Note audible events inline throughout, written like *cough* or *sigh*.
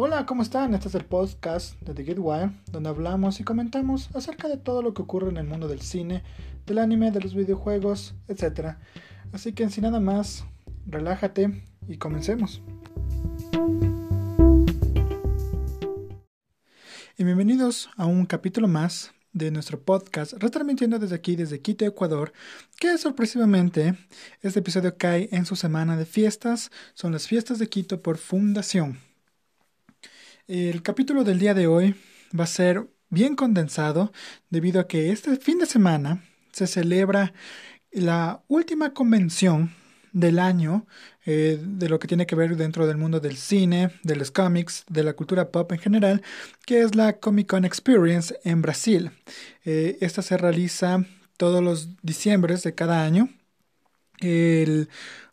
Hola, ¿cómo están? Este es el podcast de The Get Wire, donde hablamos y comentamos acerca de todo lo que ocurre en el mundo del cine, del anime, de los videojuegos, etc. Así que sin nada más, relájate y comencemos. Y bienvenidos a un capítulo más de nuestro podcast, retransmitiendo desde aquí, desde Quito, Ecuador, que sorpresivamente este episodio cae en su semana de fiestas, son las fiestas de Quito por Fundación. El capítulo del día de hoy va a ser bien condensado debido a que este fin de semana se celebra la última convención del año eh, de lo que tiene que ver dentro del mundo del cine, de los cómics, de la cultura pop en general, que es la Comic Con Experience en Brasil. Eh, esta se realiza todos los diciembres de cada año, el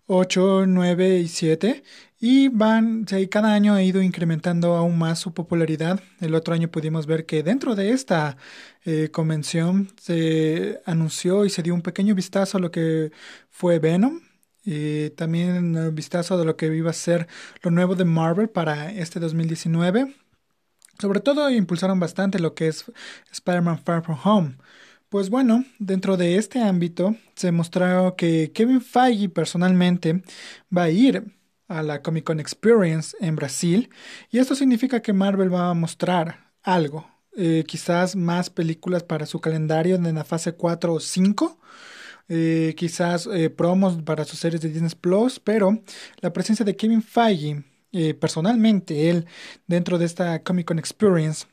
8, 9 y 7, y van, cada año ha ido incrementando aún más su popularidad. El otro año pudimos ver que dentro de esta eh, convención se anunció y se dio un pequeño vistazo a lo que fue Venom, y también un vistazo de lo que iba a ser lo nuevo de Marvel para este 2019. Sobre todo impulsaron bastante lo que es Spider-Man Far From Home. Pues bueno, dentro de este ámbito se mostró que Kevin Feige personalmente va a ir a la Comic Con Experience en Brasil y esto significa que Marvel va a mostrar algo, eh, quizás más películas para su calendario en la fase 4 o 5 eh, quizás eh, promos para sus series de Disney Plus, pero la presencia de Kevin Feige, personalmente, él dentro de esta Comic Con Experience,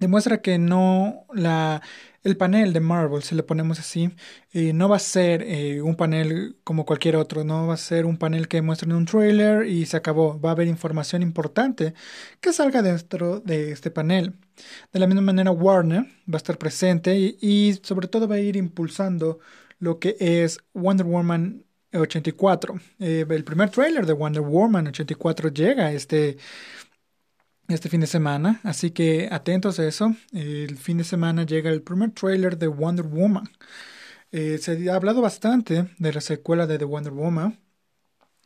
demuestra que no la el panel de Marvel, si le ponemos así, no va a ser un panel como cualquier otro, no va a ser un panel que muestren un trailer y se acabó. Va a haber información importante que salga dentro de este panel. De la misma manera, Warner va a estar presente y sobre todo va a ir impulsando lo que es Wonder Woman 84. Eh, el primer trailer de Wonder Woman 84 llega este, este fin de semana, así que atentos a eso. El fin de semana llega el primer trailer de Wonder Woman. Eh, se ha hablado bastante de la secuela de The Wonder Woman.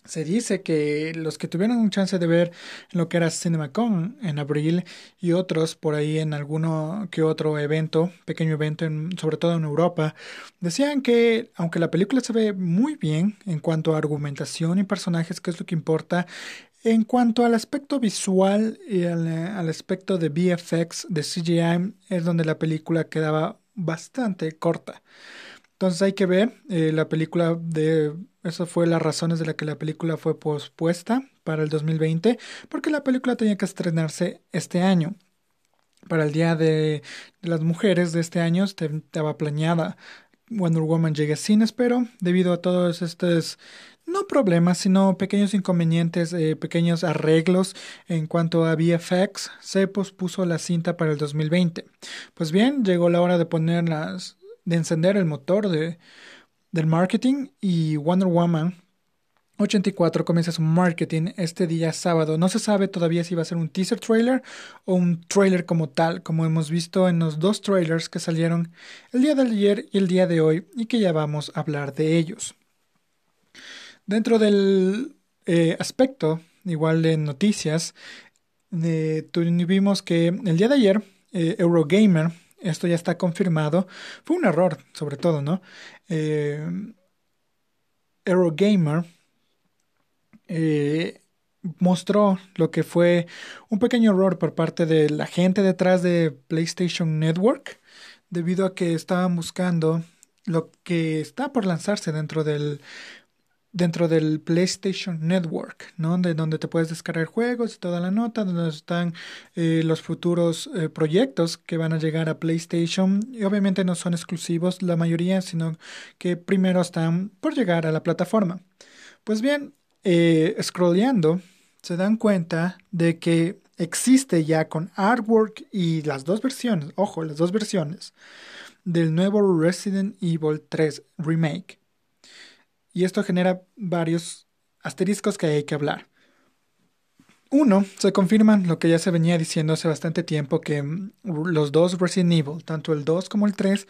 Se dice que los que tuvieron chance de ver lo que era CinemaCon en abril y otros por ahí en alguno que otro evento, pequeño evento, sobre todo en Europa, decían que aunque la película se ve muy bien en cuanto a argumentación y personajes, que es lo que importa, en cuanto al aspecto visual y al, aspecto de VFX, de CGI, es donde la película quedaba bastante corta. Entonces hay que ver eh, la película de... Eso fue las razones de la que la película fue pospuesta para el 2020, porque la película tenía que estrenarse este año. Para el Día de, las Mujeres de este año estaba planeada Wonder Woman llegue a cines, pero debido a todos estos, no problemas, sino pequeños inconvenientes, eh, pequeños arreglos en cuanto a VFX, se pospuso la cinta para el 2020. Pues bien, llegó la hora de poner las de encender el motor de, del marketing y Wonder Woman 84 comienza su marketing este día sábado. No se sabe todavía si va a ser un teaser trailer o un trailer como tal, como hemos visto en los dos trailers que salieron el día de ayer y el día de hoy y que ya vamos a hablar de ellos. Dentro del eh, aspecto, igual de noticias, eh, tuvimos que el día de ayer eh, Eurogamer esto ya está confirmado. Fue un error, sobre todo, ¿no? Eh, Eurogamer eh, mostró lo que fue un pequeño error por parte de la gente detrás de PlayStation Network, debido a que estaban buscando lo que está por lanzarse dentro del dentro del PlayStation Network, ¿no? De donde te puedes descargar juegos y toda la nota, donde están eh, los futuros eh, proyectos que van a llegar a PlayStation y obviamente no son exclusivos la mayoría, sino que primero están por llegar a la plataforma. Pues bien, eh, scrolleando, se dan cuenta de que existe ya con artwork y las dos versiones, ojo, las dos versiones del nuevo Resident Evil 3 Remake y esto genera varios asteriscos que hay que hablar. Uno, se confirma lo que ya se venía diciendo hace bastante tiempo, que mm, los dos Resident Evil, tanto el 2 como el 3,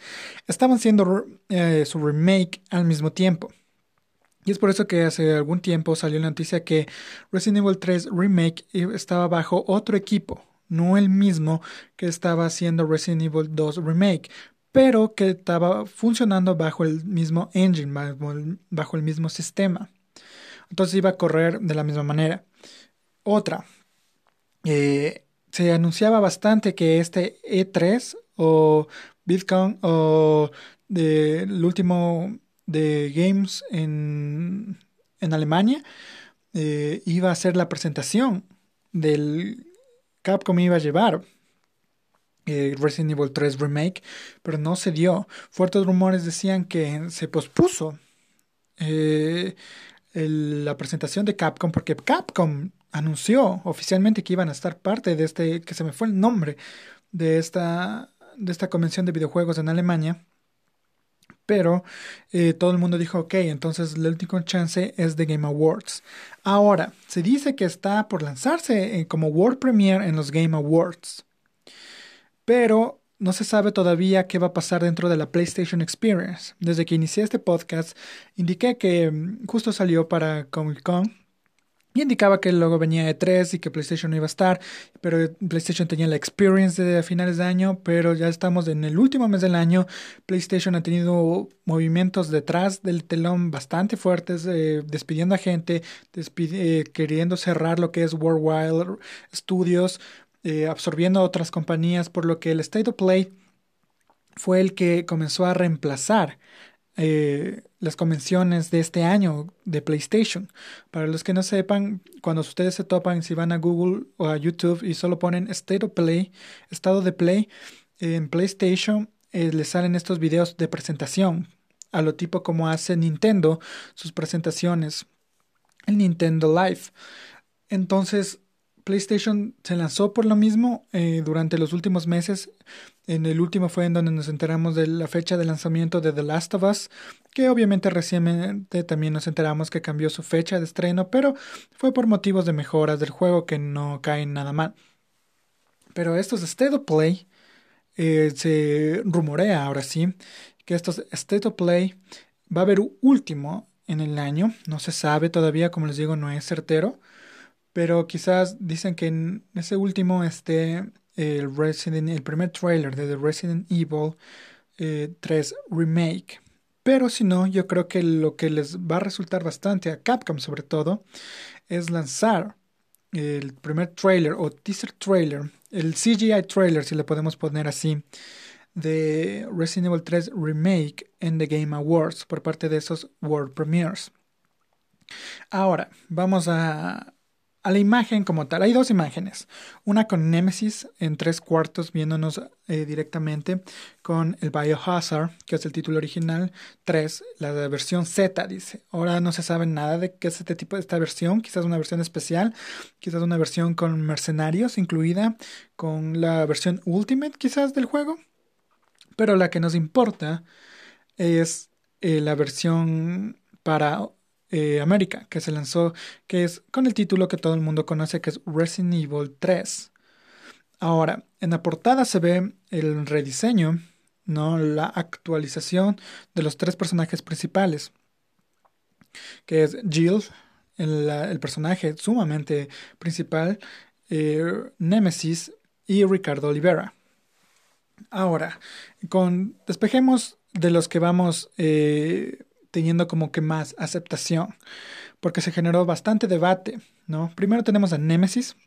estaban siendo eh, su remake al mismo tiempo. Y es por eso que hace algún tiempo salió la noticia que Resident Evil 3 Remake estaba bajo otro equipo, no el mismo que estaba haciendo Resident Evil 2 Remake, pero que estaba funcionando bajo el mismo engine, bajo el, mismo sistema. Entonces iba a correr de la misma manera. Otra, eh, se anunciaba bastante que este E3 o Bitcoin o el último de Games en, en Alemania eh, iba a ser la presentación del Capcom iba a llevar eh, Resident Evil 3 Remake, pero no se dio. Fuertes rumores decían que se pospuso eh, la presentación de Capcom porque Capcom anunció oficialmente que iban a estar parte de este, que se me fue el nombre de esta, de esta convención de videojuegos en Alemania. Pero eh, todo el mundo dijo, ok, entonces el último chance es de Game Awards. Ahora, se dice que está por lanzarse eh, como World Premiere en los Game Awards. Pero no se sabe todavía qué va a pasar dentro de la PlayStation Experience. Desde que inicié este podcast, indiqué que mm, justo salió para Comic Con y indicaba que luego venía E3 y que PlayStation no iba a estar, pero PlayStation tenía la experience de finales de año, pero ya estamos en el último mes del año. PlayStation ha tenido movimientos detrás del telón bastante fuertes, eh, despidiendo a gente, eh, queriendo cerrar lo que es Worldwide Studios, eh, absorbiendo otras compañías, por lo que el State of Play fue el que comenzó a reemplazar eh, las convenciones de este año de PlayStation. Para los que no sepan, cuando ustedes se topan, si van a Google o a YouTube y solo ponen State of Play, estado de Play, en PlayStation eh, les salen estos videos de presentación, a lo tipo como hace Nintendo sus presentaciones, el Nintendo Live. Entonces, PlayStation se lanzó por lo mismo eh, durante los últimos meses. En el último fue en donde nos enteramos de la fecha de lanzamiento de The Last of Us, que obviamente recientemente también nos enteramos que cambió su fecha de estreno, pero fue por motivos de mejoras del juego que no caen nada mal. Pero estos State of Play eh, se rumorea ahora sí que estos State of Play va a haber último en el año, no se sabe todavía, como les digo, no es certero pero quizás dicen que en ese último esté el primer trailer de The Resident Evil 3 eh, Remake. Pero si no, yo creo que lo que les va a resultar bastante a Capcom sobre todo es lanzar el primer trailer o teaser trailer, el CGI trailer si le podemos poner así, de Resident Evil 3 Remake en The Game Awards por parte de esos World Premiers. Ahora, vamos a a la imagen como tal. Hay dos imágenes. Una con Nemesis en tres cuartos viéndonos eh, directamente con el Biohazard, que es el título original. Tres, la versión Z, dice. Ahora no se sabe nada de qué es este tipo de esta versión. Quizás una versión especial. Quizás una versión con mercenarios incluida. Con la versión Ultimate quizás del juego. Pero la que nos importa es eh, la versión para eh, América, que se lanzó, que es con el título que todo el mundo conoce, que es Resident Evil 3. Ahora, en la portada se ve el rediseño, ¿no? la actualización de los tres personajes principales, que es Jill, el, personaje sumamente principal, eh, Nemesis y Ricardo Olivera. Ahora, con despejemos de los que vamos eh, teniendo como que más aceptación, porque se generó bastante debate, ¿no? Primero tenemos a Nemesis,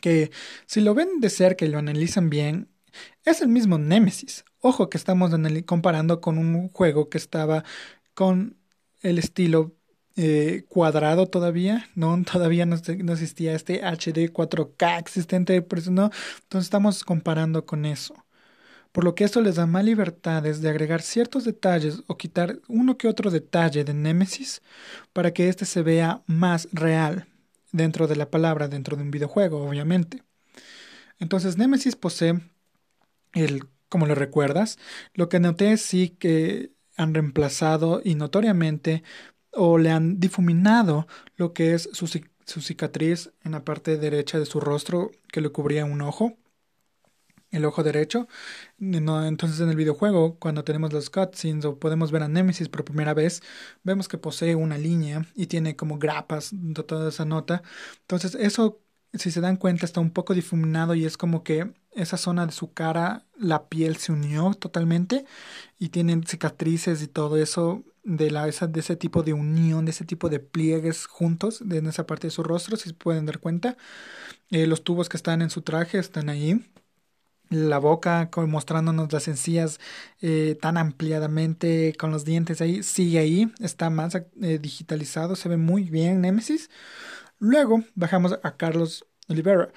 que si lo ven de cerca y lo analizan bien, es el mismo Nemesis. Ojo que estamos comparando con un juego que estaba con el estilo eh, cuadrado todavía, ¿no? *laughs* Todavía no, no, existía este HD 4K existente, ¿no? Entonces estamos comparando con eso por lo que esto les da más libertades de agregar ciertos detalles o quitar uno que otro detalle de Nemesis para que éste se vea más real dentro de la palabra, dentro de un videojuego, obviamente. Entonces Nemesis posee el, como lo recuerdas, lo que noté sí que han reemplazado y notoriamente o le han difuminado lo que es su, su cicatriz en la parte derecha de su rostro que le cubría un ojo el ojo derecho. Entonces en el videojuego, cuando tenemos los cutscenes o podemos ver a Nemesis por primera vez, vemos que posee una línea y tiene como grapas de toda esa nota. Entonces eso, si se dan cuenta, está un poco difuminado y es como que esa zona de su cara, la piel se unió totalmente y tienen cicatrices y todo eso de, la, esa, de ese tipo de unión, de ese tipo de pliegues juntos en esa parte de su rostro, si se pueden dar cuenta. Eh, los tubos que están en su traje están ahí la boca mostrándonos las encías eh, tan ampliadamente con los dientes ahí, sigue ahí, está más eh, digitalizado, se ve muy bien Nemesis. Luego bajamos a Carlos Oliveira.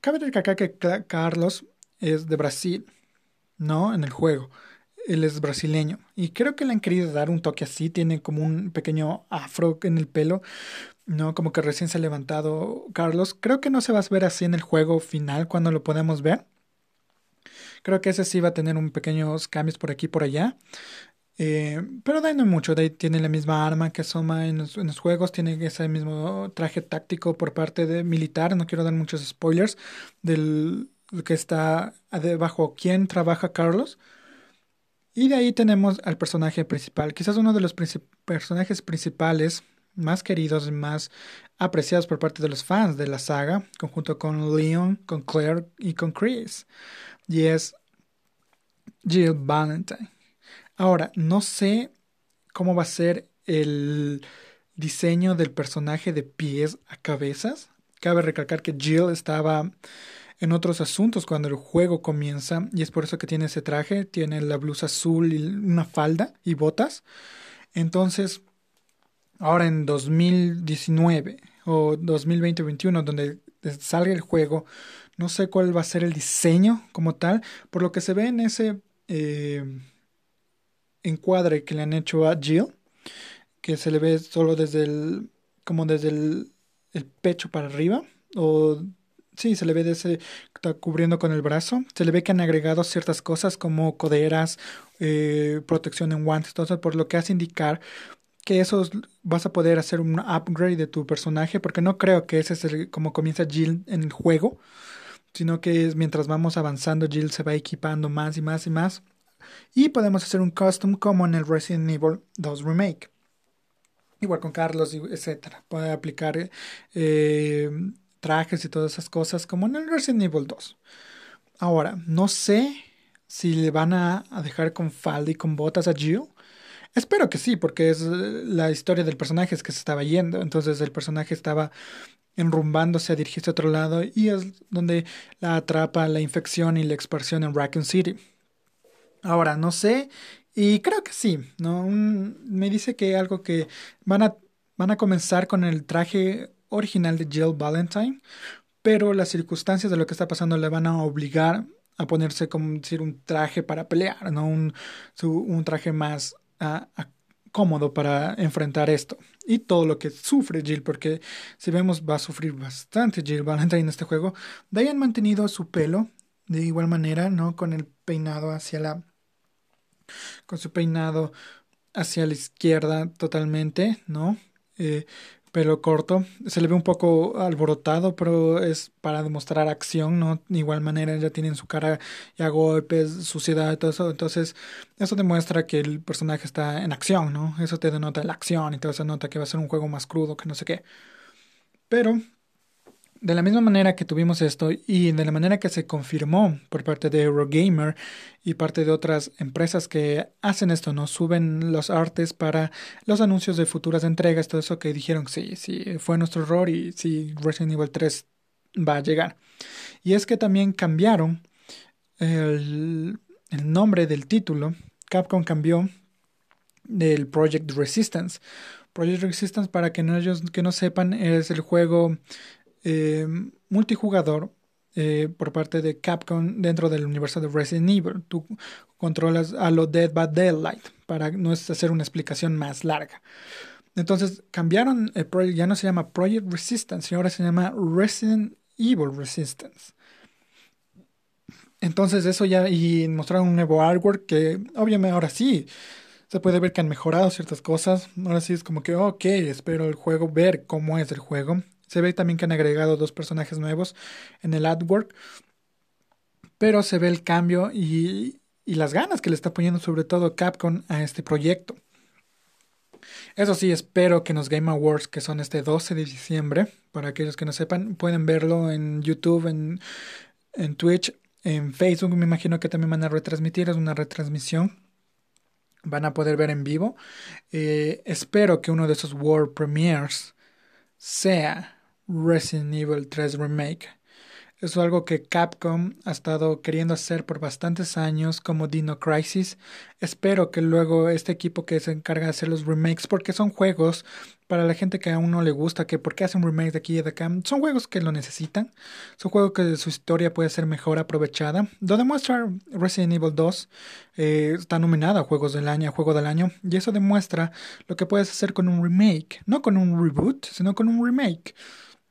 Cabe recalcar que Carlos es de Brasil, ¿no? En el juego. Él es brasileño. Y creo que le han querido dar un toque así. Tiene como un pequeño afro en el pelo. ¿no? Como que recién se ha levantado Carlos. Creo que no se va a ver así en el juego final cuando lo podemos ver. Creo que ese sí va a tener un pequeños cambios por aquí y por allá. Eh, pero ahí no mucho. Ahí tiene la misma arma que los, en los, juegos. Tiene ese mismo traje táctico por parte de militar. No quiero dar muchos spoilers del que está debajo. ¿Quién trabaja Carlos? Y de ahí tenemos al personaje principal. Quizás uno de los personajes principales más queridos y más apreciados por parte de los fans de la saga, conjunto con Leon, con Claire y con Chris y es Jill Valentine. Ahora, no sé cómo va a ser el diseño del personaje de pies a cabezas. Cabe recalcar que Jill estaba en otros asuntos cuando el juego comienza y es por eso que tiene ese traje, tiene la blusa azul y una falda y botas. Entonces, ahora en 2019 o 2020-2021, donde salga el juego, no sé cuál va a ser el diseño como tal. Por lo que se ve en ese eh, encuadre que le han hecho a Jill, que se le ve solo desde el. como desde el, pecho para arriba. O sí, se le ve desde. está cubriendo con el brazo. Se le ve que han agregado ciertas cosas como coderas, eh, protección en guantes, eso, por lo que hace indicar que eso vas a poder hacer un upgrade de tu personaje, porque no creo que ese es el, como comienza Jill en el juego sino que es mientras vamos avanzando, Jill se va equipando más y más y más. Y podemos hacer un custom como en el Resident Evil 2 Remake. Igual con Carlos, etc. Puede aplicar eh, trajes y todas esas cosas como en el Resident Evil 2. Ahora, no sé si le van a, a dejar con falda y con botas a Jill. Espero que sí, porque es la historia del personaje es que se estaba yendo. Entonces el personaje estaba enrumbándose a dirigirse a otro lado y es donde la atrapa la infección y la expansión en Raccoon City. Ahora, no sé, y creo que sí, ¿no? me dice que algo que van a, van a comenzar con el traje original de Jill Valentine, pero las circunstancias de lo que está pasando le van a obligar a ponerse como decir un traje para pelear, ¿no? Un, un traje más a, cómodo para enfrentar esto y todo lo que sufre Jill, porque si vemos va a sufrir bastante Jill Valentine en este juego. Han mantenido su pelo de igual manera, ¿no? Con el peinado hacia la. con su peinado hacia la izquierda totalmente, ¿no? Eh, pelo corto. Se le ve un poco alborotado, pero es para demostrar acción, ¿no? De igual manera ya tiene en su cara ya golpes, suciedad y todo eso. Entonces, eso demuestra que el personaje está en acción, ¿no? Eso te denota la acción y todo eso nota que va a ser un juego más crudo, que no sé qué. Pero de la misma manera que tuvimos esto y de la manera que se confirmó por parte de Eurogamer y parte de otras empresas que hacen esto, ¿no? Suben los artes para los anuncios de futuras entregas, todo eso que dijeron, sí, sí, fue nuestro error y sí, Resident Evil 3 va a llegar. Y es que también cambiaron el, el nombre del título. Capcom cambió del Project Resistance. Project Resistance, para que no, ellos que no sepan, es el juego eh, multijugador eh, por parte de Capcom dentro del universo de Resident Evil. Tú controlas a lo Dead by Daylight para no hacer una explicación más larga. Entonces cambiaron el proyecto, ya no se llama Project Resistance, ahora se llama Resident Evil Resistance. Entonces eso ya, y mostraron un nuevo artwork que obviamente ahora sí se puede ver que han mejorado ciertas cosas. Ahora sí es como que, ok, espero el juego, ver cómo es el juego. Se ve también que han agregado dos personajes nuevos en el artwork. pero se ve el cambio y, y las ganas que le está poniendo sobre todo Capcom a este proyecto. Eso sí, espero que los Game Awards, que son este 12 de diciembre, para aquellos que no sepan, pueden verlo en YouTube, en, en Twitch, en Facebook, me imagino que también van a retransmitir, es una retransmisión. Van a poder ver en vivo. Eh, espero que uno de esos World Premiers sea Resident Evil 3 Remake es algo que Capcom ha estado queriendo hacer por bastantes años como Dino Crisis. Espero que luego este equipo que se encarga de hacer los remakes, porque son juegos para la gente que aún no le gusta, que por qué hacen remakes de aquí y de acá, son juegos que lo necesitan, son juegos que su historia puede ser mejor aprovechada. Lo demuestra Resident Evil 2, eh, está nominada a Juegos del Año, Juego del Año, y eso demuestra lo que puedes hacer con un remake, no con un reboot, sino con un remake.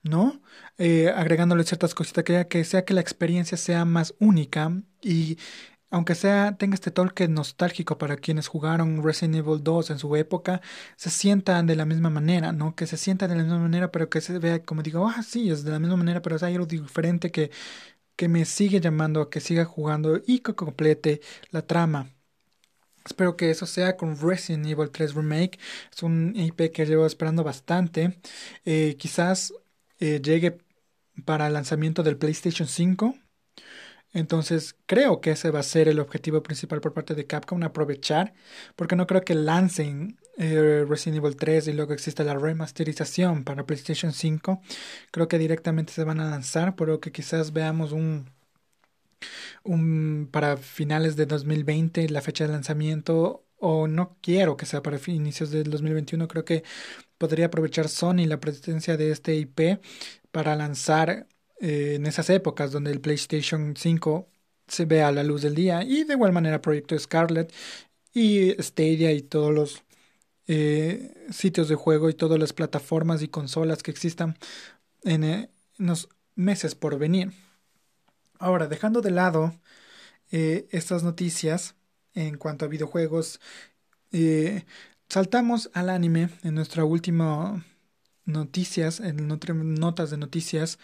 ¿No? Eh, agregándole ciertas cositas que, que sea que la experiencia sea más única y aunque sea tenga este toque nostálgico para quienes jugaron Resident Evil 2 en su época, se sientan de la misma manera, ¿no? Que se sientan de la misma manera, pero que se vea como digo, ah, sí, es de la misma manera, pero hay algo diferente que, que me sigue llamando a que siga jugando y que complete la trama. Espero que eso sea con Resident Evil 3 Remake. Es un IP que llevo esperando bastante. Eh, quizás eh, llegue para el lanzamiento del PlayStation 5. Entonces creo que ese va a ser el objetivo principal por parte de Capcom, aprovechar, porque no creo que lancen eh, Resident Evil 3 y luego exista la remasterización para PlayStation 5. Creo que directamente se van a lanzar, pero que quizás veamos un, un para finales de 2020 la fecha de lanzamiento o no quiero que sea para inicios del 2021, creo que podría aprovechar Sony la presencia de este IP para lanzar eh, en esas épocas donde el PlayStation 5 se ve a la luz del día y de igual manera Proyecto Scarlet y Stadia y todos los eh, sitios de juego y todas las plataformas y consolas que existan en, eh, los meses por venir. Ahora, dejando de lado estas noticias en cuanto a videojuegos, Saltamos al anime en nuestra última noticias, en notas de noticias,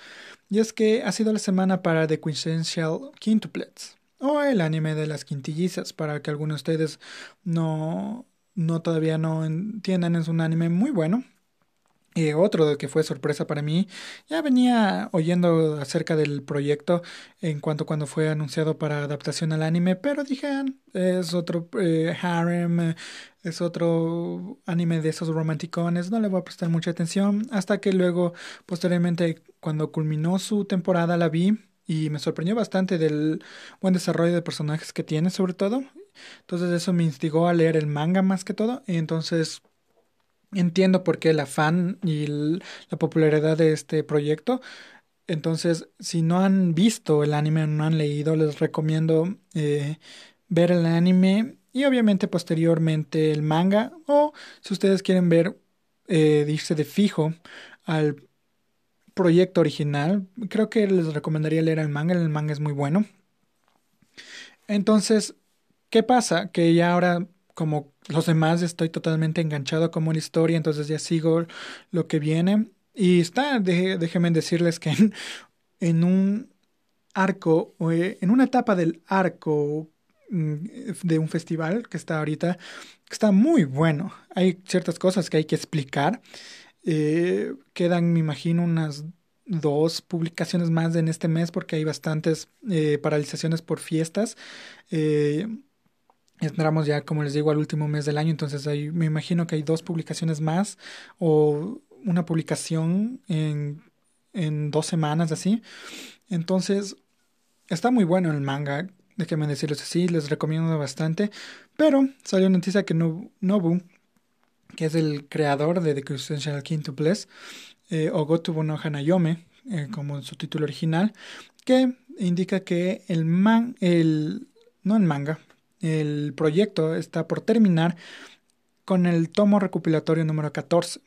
y es que ha sido la semana para The Quintessential Quintuplets, o el anime de las quintillizas, para que algunos de ustedes no, no todavía no entiendan, es un anime muy bueno, y otro que fue sorpresa para mí, ya venía oyendo acerca del proyecto en cuanto cuando fue anunciado para adaptación al anime, pero dije, ah, es otro eh, harem, es otro anime de esos romanticones, no le voy a prestar mucha atención, hasta que luego, posteriormente, cuando culminó su temporada, la vi y me sorprendió bastante del buen desarrollo de personajes que tiene, sobre todo. Entonces eso me instigó a leer el manga más que todo, y entonces Entiendo por qué el afán y la popularidad de este proyecto. Entonces, si no han visto el anime o no han leído, les recomiendo eh, ver el anime y obviamente posteriormente el manga. O si ustedes quieren ver, eh, irse de fijo al proyecto original, creo que les recomendaría leer el manga. El manga es muy bueno. Entonces, ¿qué pasa? Que ya ahora como los demás estoy totalmente enganchado como una historia, entonces ya sigo lo que viene. Y está, déjenme decirles que en, un arco, eh, en una etapa del arco mm, de un festival que está ahorita, que está muy bueno. Hay ciertas cosas que hay que explicar. Eh, quedan, me imagino, unas dos publicaciones más en este mes porque hay bastantes eh, paralizaciones por fiestas. Entramos ya, como les digo, al último mes del año, entonces ahí me imagino que hay dos publicaciones más o una publicación en, en dos semanas así. Entonces, está muy bueno el manga, déjenme decirles así, les recomiendo bastante. Pero salió noticia que Nobu, que es el creador de The Crucial Quintuplets, eh, o Gotobu no Hanayome, eh, como su título original, que indica que el man, el, no el manga, el proyecto está por terminar con el tomo recopilatorio número 14.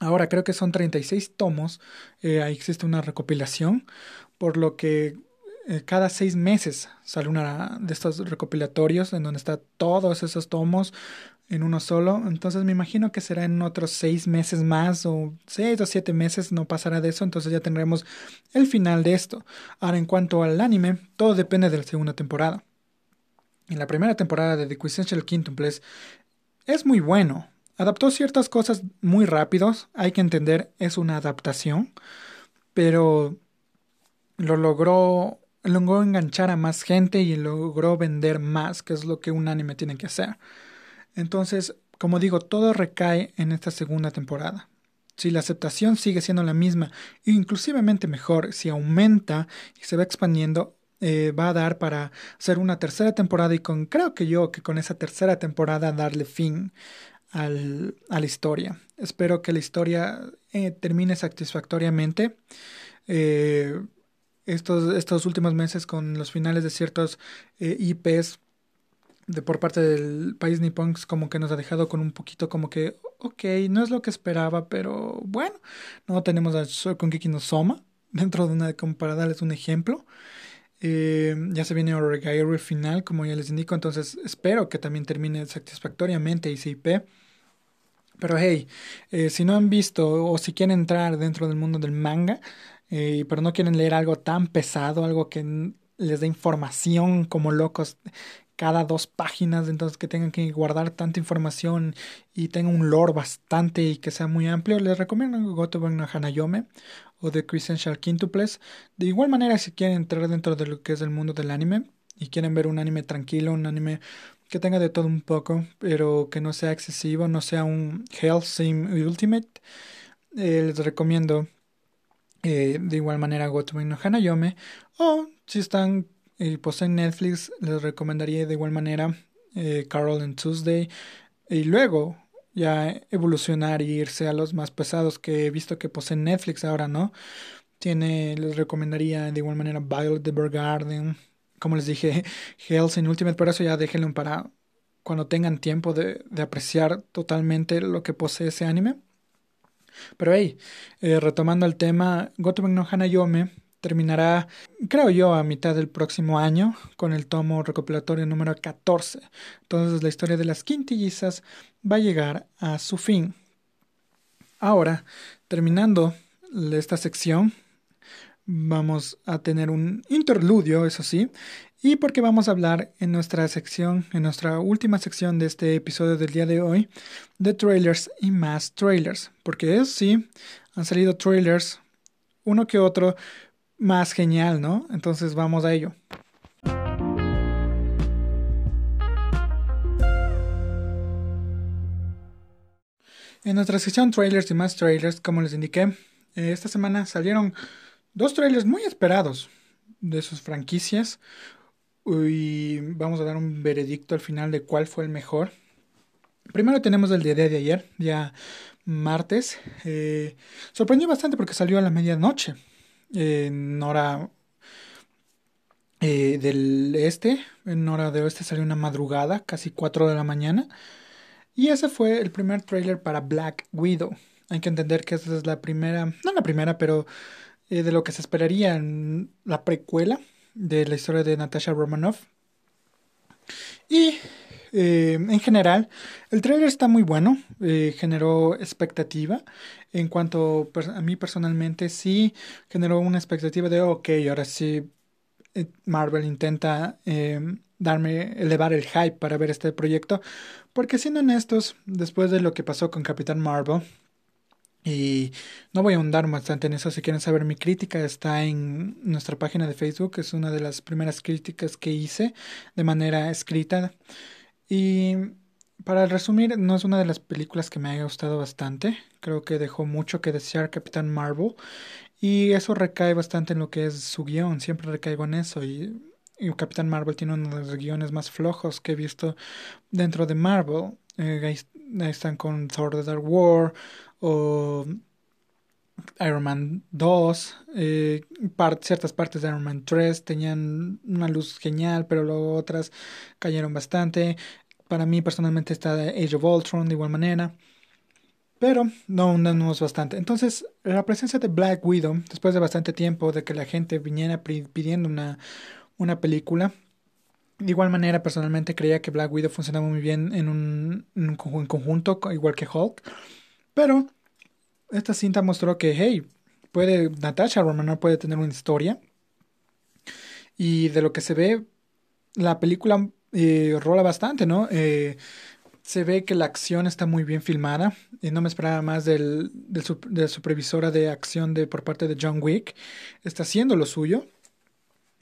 Ahora creo que son 36 tomos, eh, ahí existe una recopilación, por lo que eh, cada seis meses sale una de estos recopilatorios en donde está todos esos tomos en uno solo. Entonces me imagino que será en otros seis meses más o seis o siete meses, no pasará de eso. Entonces ya tendremos el final de esto. Ahora en cuanto al anime, todo depende de la segunda temporada. En la primera temporada de The Quintessential Quintuples es muy bueno. Adaptó ciertas cosas muy rápidos. Hay que entender, es una adaptación. Pero lo logró logró enganchar a más gente y logró vender más, que es lo que un anime tiene que hacer. Entonces, como digo, todo recae en esta segunda temporada. Si la aceptación sigue siendo la misma, inclusivemente mejor, si aumenta y se va expandiendo, eh, va a dar para hacer una tercera temporada y con creo que yo que con esa tercera temporada darle fin al, a la historia. Espero que la historia eh, termine satisfactoriamente. Eh, estos, estos últimos meses con los finales de ciertos IPs de por parte del país nipón como que nos ha dejado con un poquito como que, ok, no es lo que esperaba, pero bueno, no tenemos a con no Soma *laughs* dentro de una, como para darles un ejemplo. Eh, ya se viene el final, como ya les indico, entonces espero que también termine satisfactoriamente ICIP. Pero hey, eh, si no han visto o si quieren entrar dentro del mundo del manga, eh, pero no quieren leer algo tan pesado, algo que les dé información como locos cada dos páginas, entonces que tengan que guardar tanta información y tenga un lore bastante y que sea muy amplio, les recomiendo Gotoban no Hanayome o The Crescential Quintuples. De igual manera, si quieren entrar dentro de lo que es el mundo del anime y quieren ver un anime tranquilo, un anime que tenga de todo un poco, pero que no sea excesivo, no sea un Hell Ultimate, eh, les recomiendo eh, de igual manera Gotoban no Hanayome o si están y pues en Netflix les recomendaría de igual manera eh, Carol and Tuesday. Y luego ya evolucionar e irse a los más pesados que he visto que poseen Netflix ahora, ¿no? Tiene, les recomendaría de igual manera Violet the Garden. Como les dije, *laughs* Hells in Ultimate, pero eso ya déjenlo para cuando tengan tiempo de, de apreciar totalmente lo que posee ese anime. Pero hey, eh, retomando el tema, Gotoben no Hanayome terminará, creo yo, a mitad del próximo año con el tomo recopilatorio número 14. Entonces la historia de las quintillizas va a llegar a su fin. Ahora, terminando esta sección, vamos a tener un interludio, eso sí, y porque vamos a hablar en nuestra sección, en nuestra última sección de este episodio del día de hoy, de trailers y más trailers, porque es sí, han salido trailers, uno que otro, más genial, ¿no? Entonces vamos a ello. En nuestra sección trailers y más trailers, como les indiqué, eh, esta semana salieron dos trailers muy esperados de sus franquicias y vamos a dar un veredicto al final de cuál fue el mejor. Primero tenemos el día de ayer, ya martes. Eh, sorprendió bastante porque salió a la medianoche en hora eh, del este, en hora de oeste salió una madrugada, casi 4 de la mañana. Y ese fue el primer trailer para Black Widow. Hay que entender que esa es la primera, no la primera, pero eh, de lo que se esperaría en la precuela de la historia de Natasha Romanoff. Y eh, en general, el trailer está muy bueno, eh, generó expectativa. En cuanto a mí personalmente, sí generó una expectativa de, ok, ahora sí eh, Marvel intenta darme, elevar el hype para ver este proyecto. Porque siendo honestos, después de lo que pasó con Capitán Marvel, y no voy a ahondar bastante en eso. Si quieren saber mi crítica, está en nuestra página de Facebook. Es una de las primeras críticas que hice de manera escrita. Y para resumir, no es una de las películas que me haya gustado bastante. Creo que dejó mucho que desear Capitán Marvel. Y eso recae bastante en lo que es su guion. Siempre recaigo en eso. Y, Capitán Marvel tiene uno de los guiones más flojos que he visto dentro de Marvel. Eh, ahí, están con Thor The Dark War o Iron Man 2, eh, ciertas partes de Iron Man 3 tenían una luz genial, pero luego otras cayeron bastante. Para mí personalmente está Age of Ultron de igual manera. Pero no hundamos bastante. Entonces, la presencia de Black Widow, después de bastante tiempo de que la gente viniera pidiendo una, una película, De igual manera, personalmente creía que Black Widow funcionaba muy bien en un, en un conjunto, igual que Hulk. Pero esta cinta mostró que, hey, puede, Natasha Romanoff puede tener una historia. Y de lo que se ve, la película eh, rola bastante, ¿no? Eh, se ve que la acción está muy bien filmada. Y no me esperaba más del, de la supervisora de acción de, por parte de John Wick. Está haciendo lo suyo.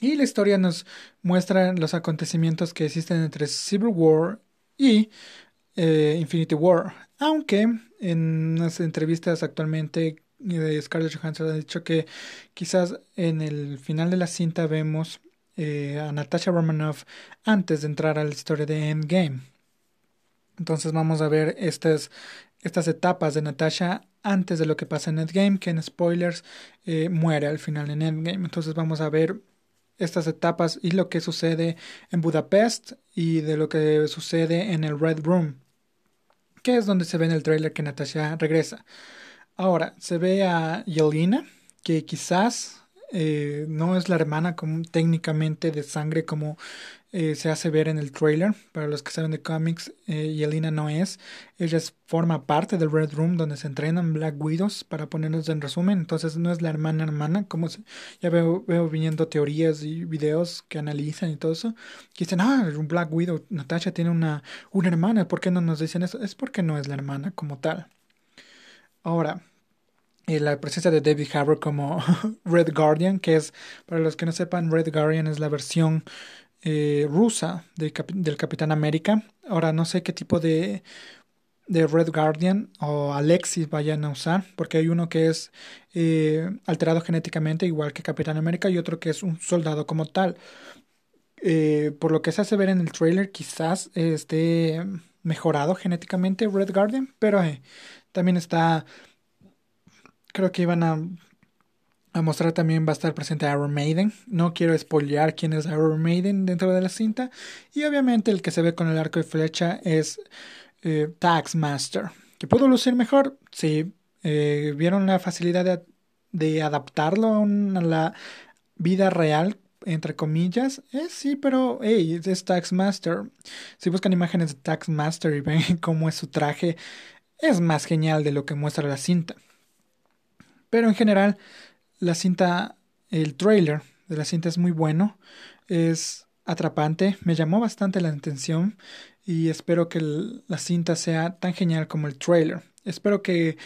Y la historia nos muestra los acontecimientos que existen entre Civil War y eh, Infinity War. Aunque en unas entrevistas actualmente de Scarlett Johansson ha dicho que quizás en el final de la cinta vemos eh, a Natasha Romanoff antes de entrar a la historia de Endgame. Entonces vamos a ver estas, estas etapas de Natasha antes de lo que pasa en Endgame, que en spoilers eh, muere al final en Endgame. Entonces vamos a ver estas etapas y lo que sucede en Budapest y de lo que sucede en el Red Room, que es donde se ve en el trailer que Natasha regresa. Ahora, se ve a Yelena, que quizás eh, no es la hermana como, técnicamente de sangre como eh, se hace ver en el trailer. Para los que saben de cómics, eh, Yelena no es. Ella forma parte del Red Room donde se entrenan Black Widows, para ponernos en resumen. Entonces no es la hermana hermana, como ya veo, veo viniendo teorías y videos que analizan y todo eso. Que dicen, ah, Black Widow, Natasha tiene una, una hermana, ¿por qué no nos dicen eso? Es porque no es la hermana como tal. Ahora, la presencia de David Harbour como *laughs* Red Guardian, que es, para los que no sepan, Red Guardian es la versión eh, rusa del Capitán América. Ahora no sé qué tipo de, de Red Guardian o Alexis vayan a usar, porque hay uno que es eh, alterado genéticamente, igual que Capitán América, y otro que es un soldado como tal. Eh, por lo que se hace ver en el trailer, quizás esté mejorado genéticamente Red Guardian, pero también está Creo que iban a, a mostrar también va a estar presente Iron Maiden. No quiero spoilear quién es Iron Maiden dentro de la cinta. Y obviamente el que se ve con el arco y flecha es eh, Taxmaster. ¿Que pudo lucir mejor? Sí. Eh, ¿Vieron la facilidad de, adaptarlo a, la vida real entre comillas. Eh, sí, pero hey, es Taxmaster. Si buscan imágenes de Taxmaster y ven *laughs* cómo es su traje, es más genial de lo que muestra la cinta. Pero en general, la cinta, el trailer de la cinta es muy bueno, es atrapante, me llamó bastante la atención y espero que la cinta sea tan genial como el trailer. Espero que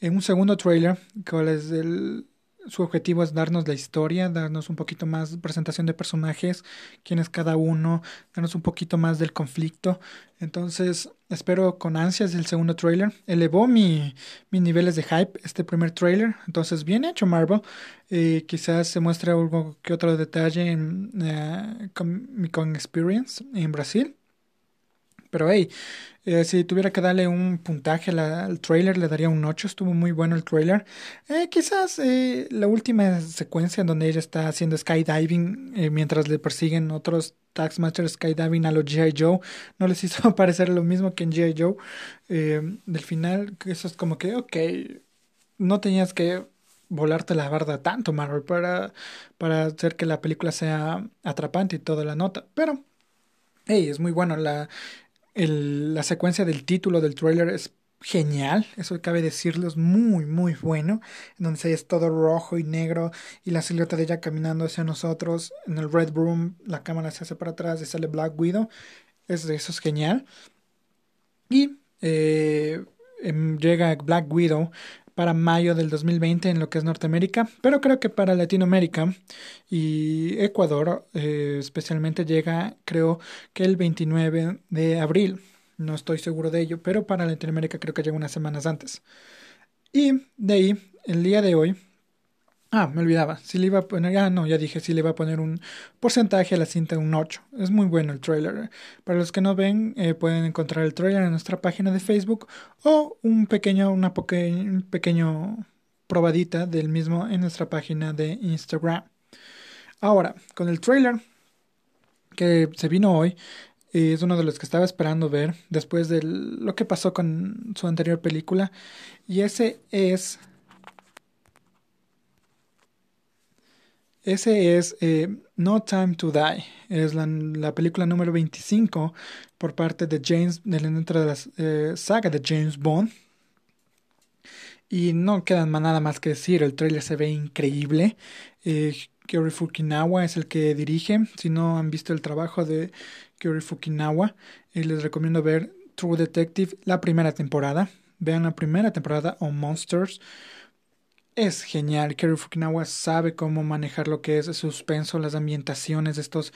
en un segundo trailer, cuál es el, su objetivo es darnos la historia, darnos un poquito más presentación de personajes, quién es cada uno, darnos un poquito más del conflicto. Entonces, espero con ansias el segundo trailer. Elevó mi, mis niveles de hype este primer trailer. Entonces, bien hecho Marvel. Eh, quizás se muestre algo que otro detalle en uh, Comic Experience en Brasil. Pero hey, eh, si tuviera que darle un puntaje al trailer, le daría un 8. Estuvo muy bueno el trailer. Eh, quizás eh, la última secuencia en donde ella está haciendo skydiving mientras le persiguen otros Taxmaster skydiving a los G.I. Joe no les *laughs* hizo parecer lo mismo que en G.I. Joe. del final, eso es como que, ok, no tenías que volarte la barda tanto, Marvel, para, para hacer que la película sea atrapante y toda la nota. Pero, hey, es muy bueno. La, el, la secuencia del título del trailer es genial, eso cabe decirlo, es muy, muy bueno, en donde es todo rojo y negro y la silueta de ella caminando hacia nosotros, en el Red Room la cámara se hace para atrás y sale Black Widow, eso, eso es genial. Y eh, em, llega Black Widow para mayo del 2020 en lo que es Norteamérica, pero creo que para Latinoamérica y Ecuador eh, especialmente llega creo que el 29 de abril, no estoy seguro de ello, pero para Latinoamérica creo que llega unas semanas antes. Y de ahí, el día de hoy, Ah, me olvidaba. Si le iba a poner. Ah, no, ya dije, si le iba a poner un porcentaje a la cinta, un 8. Es muy bueno el trailer. Para los que no ven, eh, pueden encontrar el trailer en nuestra página de Facebook o un pequeño, una un pequeño probadita del mismo en nuestra página de Instagram. Ahora, con el trailer que se vino hoy, es uno de los que estaba esperando ver después de lo que pasó con su anterior película. Y ese es Ese es eh, No Time to Die. Es la, la, película número 25 por parte de James, dentro de la eh, saga de James Bond. Y no queda nada más que decir, el trailer se ve increíble. Eh, Kyori Fukinawa es el que dirige. Si no han visto el trabajo de Kyori Fukinawa, eh, les recomiendo ver True Detective, la primera temporada. Vean la primera temporada o Monsters. Es genial. Kerry Fukinawa sabe cómo manejar lo que es el suspenso, las ambientaciones, estos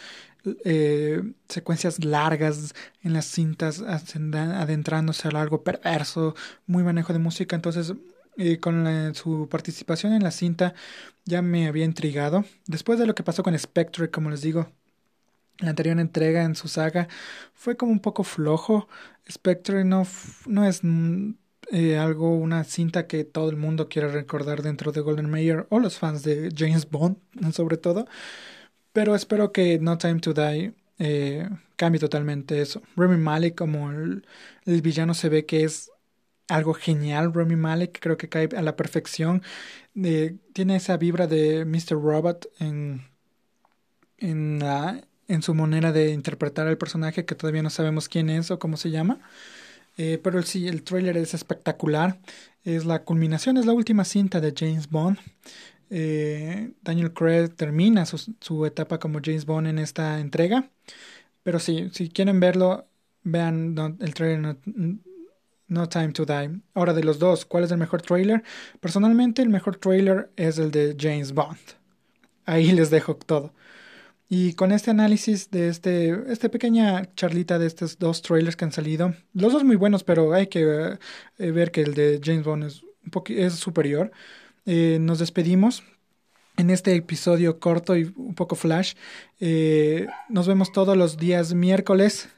eh, secuencias largas en las cintas, adentrándose a algo perverso, muy manejo de música. Entonces, eh, con su participación en la cinta ya me había intrigado. Después de lo que pasó con Spectre, como les digo, la anterior entrega en su saga fue como un poco flojo. Spectre no, no es mm, eh, algo, una cinta que todo el mundo quiere recordar dentro de Golden Mayer o los fans de James Bond, *laughs* sobre todo. Pero espero que No Time to Die eh, cambie totalmente eso. Remy Malek como el, villano se ve que es algo genial. Remy Malek creo que cae a la perfección. Eh, tiene esa vibra de Mr. Robot en, en, la, en su manera de interpretar al personaje que todavía no sabemos quién es o cómo se llama. Eh, pero sí, el trailer es espectacular. Es la culminación, es la última cinta de James Bond. Eh, Daniel Craig termina su, etapa como James Bond en esta entrega. Pero sí, si quieren verlo, vean el trailer no, Time to Die. Ahora, de los dos, ¿cuál es el mejor trailer? Personalmente, el mejor trailer es el de James Bond. Ahí les dejo todo. Y con este análisis de este, esta pequeña charlita de estos dos trailers que han salido, los dos muy buenos, pero hay que eh, ver que el de James Bond es, un es superior. Eh, nos despedimos en este episodio corto y un poco flash. Eh, nos vemos todos los días miércoles